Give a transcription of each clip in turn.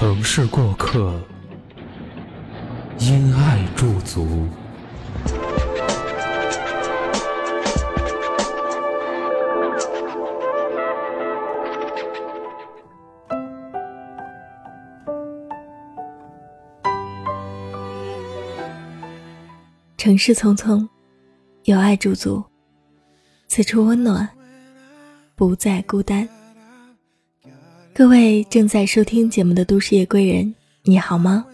城市过客，因爱驻足。城市匆匆，有爱驻足，此处温暖，不再孤单。各位正在收听节目的都市夜归人，你好吗？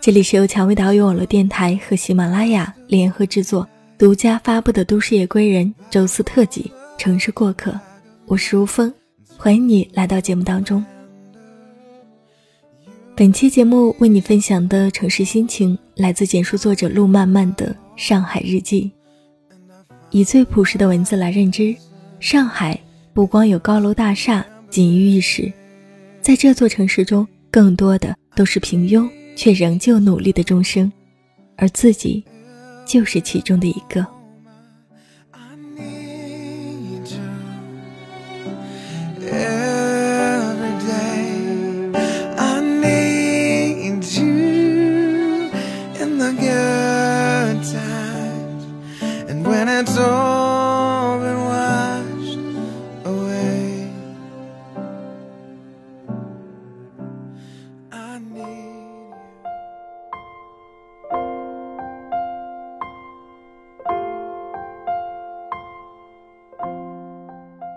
这里是由蔷薇岛屿网络电台和喜马拉雅联合制作、独家发布的都市夜归人周四特辑《城市过客》，我是如风，欢迎你来到节目当中。本期节目为你分享的城市心情，来自简述作者陆漫漫的《上海日记》，以最朴实的文字来认知上海，不光有高楼大厦锦衣玉食。在这座城市中，更多的都是平庸却仍旧努力的众生，而自己，就是其中的一个。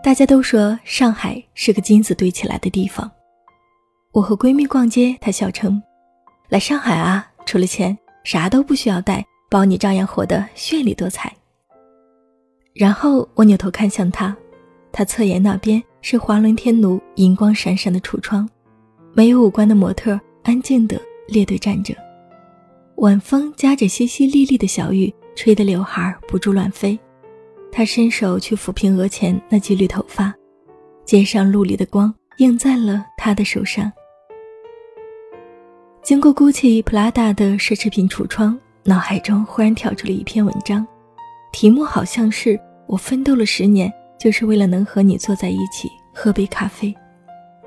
大家都说上海是个金子堆起来的地方。我和闺蜜逛街，她笑称：“来上海啊，除了钱，啥都不需要带，包你照样活得绚丽多彩。”然后我扭头看向她，她侧颜那边是华伦天奴银光闪闪的橱窗，没有五官的模特安静地列队站着。晚风夹着淅淅沥沥的小雨，吹得刘海不住乱飞。他伸手去抚平额前那几缕头发，街上路里的光映在了他的手上。经过 GUCCI、Prada 的奢侈品橱窗，脑海中忽然跳出了一篇文章，题目好像是“我奋斗了十年，就是为了能和你坐在一起喝杯咖啡”。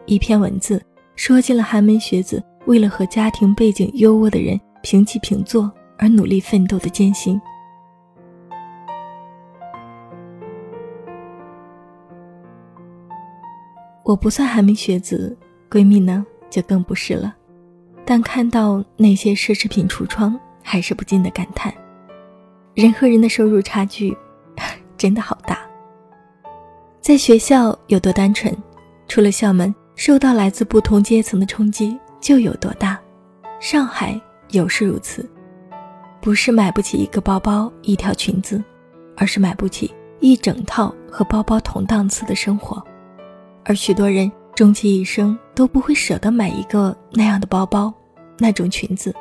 一篇文字说尽了寒门学子为了和家庭背景优渥的人平起平坐而努力奋斗的艰辛。我不算寒门学子，闺蜜呢就更不是了。但看到那些奢侈品橱窗，还是不禁的感叹：人和人的收入差距 真的好大。在学校有多单纯，出了校门，受到来自不同阶层的冲击就有多大。上海有是如此，不是买不起一个包包、一条裙子，而是买不起一整套和包包同档次的生活。而许多人终其一生都不会舍得买一个那样的包包、那种裙子，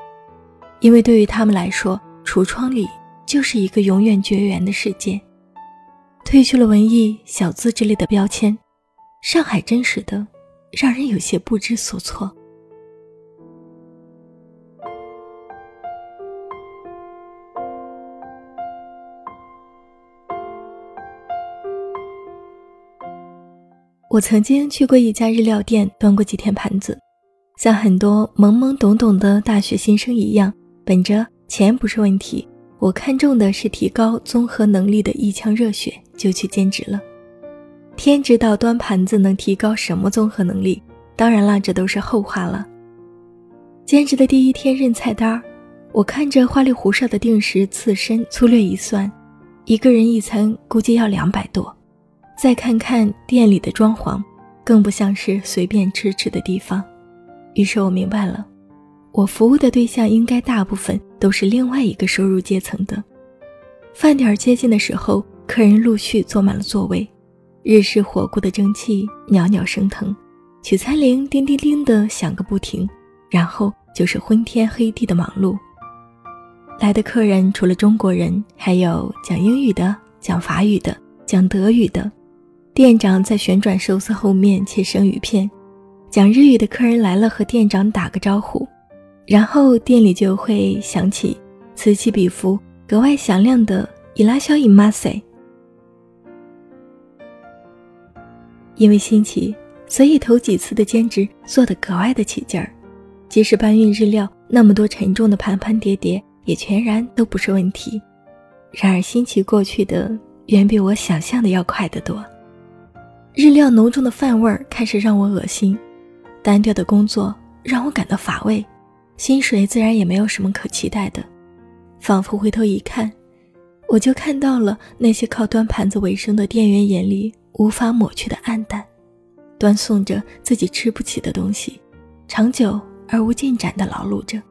因为对于他们来说，橱窗里就是一个永远绝缘的世界。褪去了文艺、小资之类的标签，上海真实的让人有些不知所措。我曾经去过一家日料店，端过几天盘子，像很多懵懵懂懂的大学新生一样，本着钱不是问题，我看中的是提高综合能力的一腔热血，就去兼职了。天知道端盘子能提高什么综合能力，当然了，这都是后话了。兼职的第一天认菜单儿我看着花里胡哨的定时刺身，粗略一算，一个人一餐估计要两百多。再看看店里的装潢，更不像是随便吃吃的地方。于是我明白了，我服务的对象应该大部分都是另外一个收入阶层的。饭点接近的时候，客人陆续坐满了座位，日式火锅的蒸汽袅袅升腾，取餐铃叮叮叮的响个不停，然后就是昏天黑地的忙碌。来的客人除了中国人，还有讲英语的、讲法语的、讲德语的。店长在旋转寿司后面切生鱼片，讲日语的客人来了，和店长打个招呼，然后店里就会响起此起彼伏、格外响亮的“伊拉肖伊马塞”。因为新奇，所以头几次的兼职做得格外的起劲儿，即使搬运日料，那么多沉重的盘盘叠叠。也全然都不是问题。然而，新奇过去的远比我想象的要快得多。日料浓重的饭味儿开始让我恶心，单调的工作让我感到乏味，薪水自然也没有什么可期待的。仿佛回头一看，我就看到了那些靠端盘子为生的店员眼里无法抹去的暗淡，端送着自己吃不起的东西，长久而无进展的劳碌着。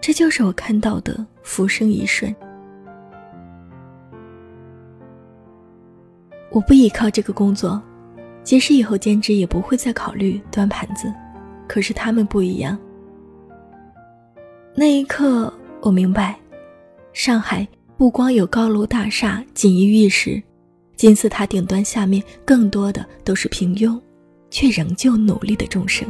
这就是我看到的浮生一瞬。我不依靠这个工作，即使以后兼职也不会再考虑端盘子。可是他们不一样。那一刻，我明白，上海不光有高楼大厦锦衣玉食，金字塔顶端下面更多的都是平庸，却仍旧努力的众生。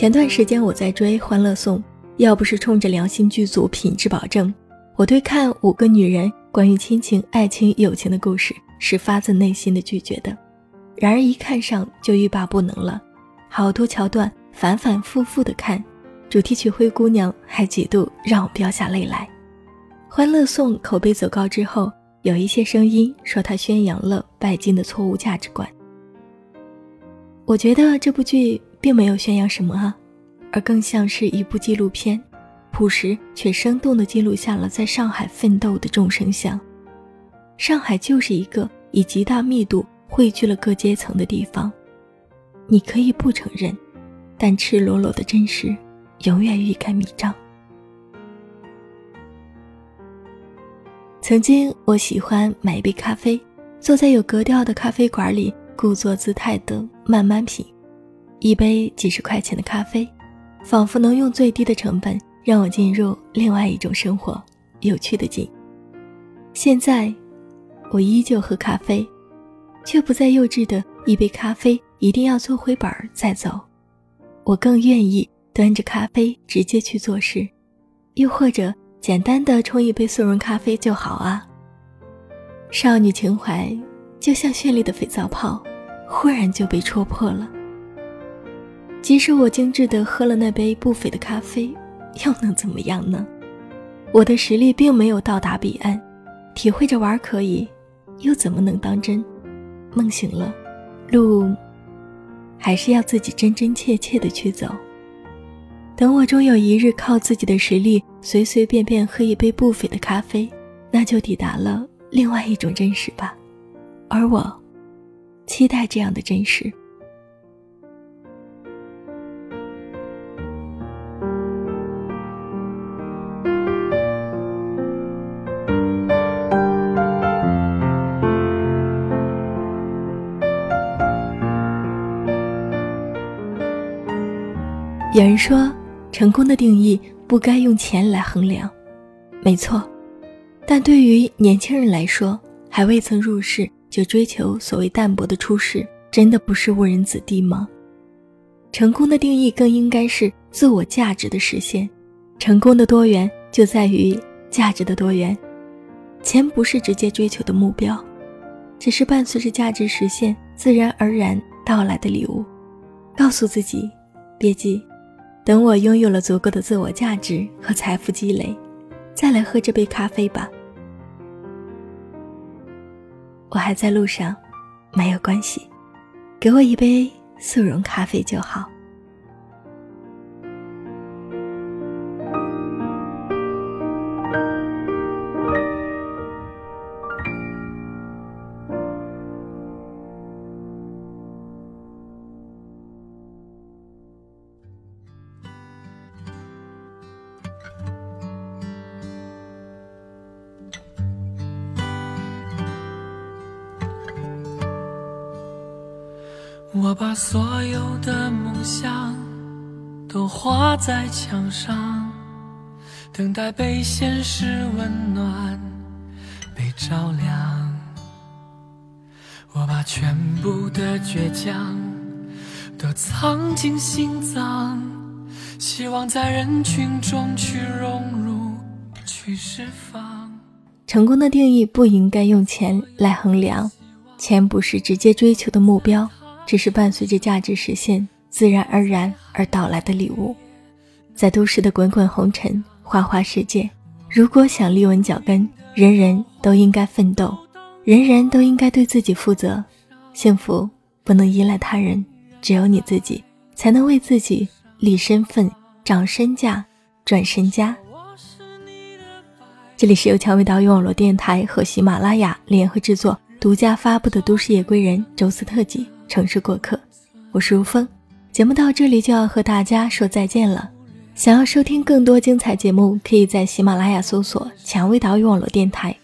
前段时间我在追《欢乐颂》，要不是冲着良心剧组品质保证，我对看五个女人关于亲情、爱情、友情的故事是发自内心的拒绝的。然而一看上就欲罢不能了，好多桥段反反复复的看，主题曲《灰姑娘》还几度让我飙下泪来。《欢乐颂》口碑走高之后，有一些声音说它宣扬了拜金的错误价值观。我觉得这部剧。并没有宣扬什么啊，而更像是一部纪录片，朴实却生动地记录下了在上海奋斗的众生相。上海就是一个以极大密度汇聚了各阶层的地方，你可以不承认，但赤裸裸的真实永远欲盖弥彰。曾经我喜欢买一杯咖啡，坐在有格调的咖啡馆里，故作姿态的慢慢品。一杯几十块钱的咖啡，仿佛能用最低的成本让我进入另外一种生活，有趣的紧。现在，我依旧喝咖啡，却不再幼稚的一杯咖啡一定要做回本儿再走。我更愿意端着咖啡直接去做事，又或者简单的冲一杯速溶咖啡就好啊。少女情怀就像绚丽的肥皂泡，忽然就被戳破了。即使我精致的喝了那杯不菲的咖啡，又能怎么样呢？我的实力并没有到达彼岸，体会着玩可以，又怎么能当真？梦醒了，路还是要自己真真切切的去走。等我终有一日靠自己的实力，随随便便喝一杯不菲的咖啡，那就抵达了另外一种真实吧。而我，期待这样的真实。有人说，成功的定义不该用钱来衡量，没错。但对于年轻人来说，还未曾入世就追求所谓淡泊的出世，真的不是误人子弟吗？成功的定义更应该是自我价值的实现。成功的多元就在于价值的多元。钱不是直接追求的目标，只是伴随着价值实现自然而然到来的礼物。告诉自己，别急。等我拥有了足够的自我价值和财富积累，再来喝这杯咖啡吧。我还在路上，没有关系，给我一杯速溶咖啡就好。我把所有的梦想都画在墙上，等待被现实温暖，被照亮。我把全部的倔强都藏进心脏，希望在人群中去融入，去释放。成功的定义不应该用钱来衡量，钱不是直接追求的目标。只是伴随着价值实现，自然而然而到来的礼物。在都市的滚滚红尘、花花世界，如果想立稳脚跟，人人都应该奋斗，人人都应该对自己负责。幸福不能依赖他人，只有你自己才能为自己立身份、长身价、赚身家。这里是由蔷薇岛屿网络电台和喜马拉雅联合制作、独家发布的《都市夜归人》周四特辑。城市过客，我是如风。节目到这里就要和大家说再见了。想要收听更多精彩节目，可以在喜马拉雅搜索“蔷薇岛屿网络电台”。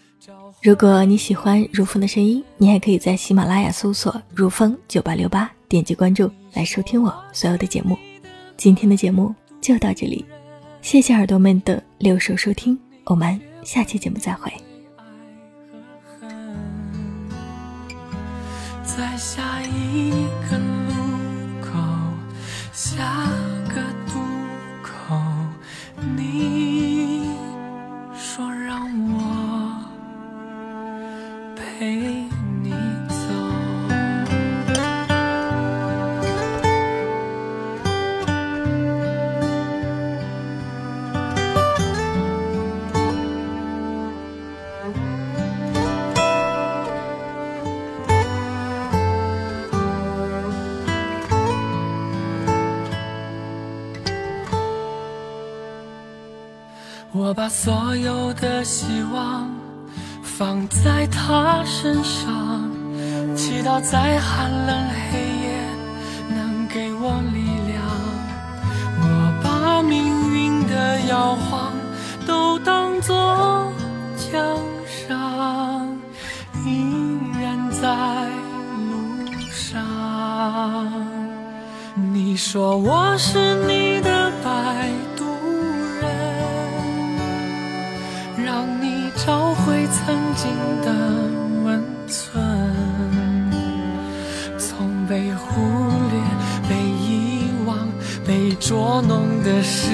如果你喜欢如风的声音，你还可以在喜马拉雅搜索“如风九八六八”，点击关注来收听我所有的节目。今天的节目就到这里，谢谢耳朵们的留守收听，我们下期节目再会。在下一个路口，下我把所有的希望放在他身上，祈祷在寒冷黑夜能给我力量。我把命运的摇晃都当作奖赏，依然在路上。你说我是你曾经的温存，从被忽略、被遗忘、被捉弄的世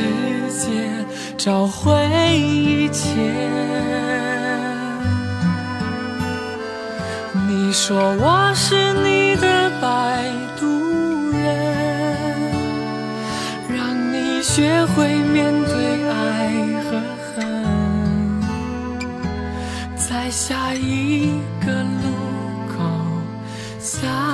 界找回一切。你说我是你的摆渡人，让你学会下一个路口，下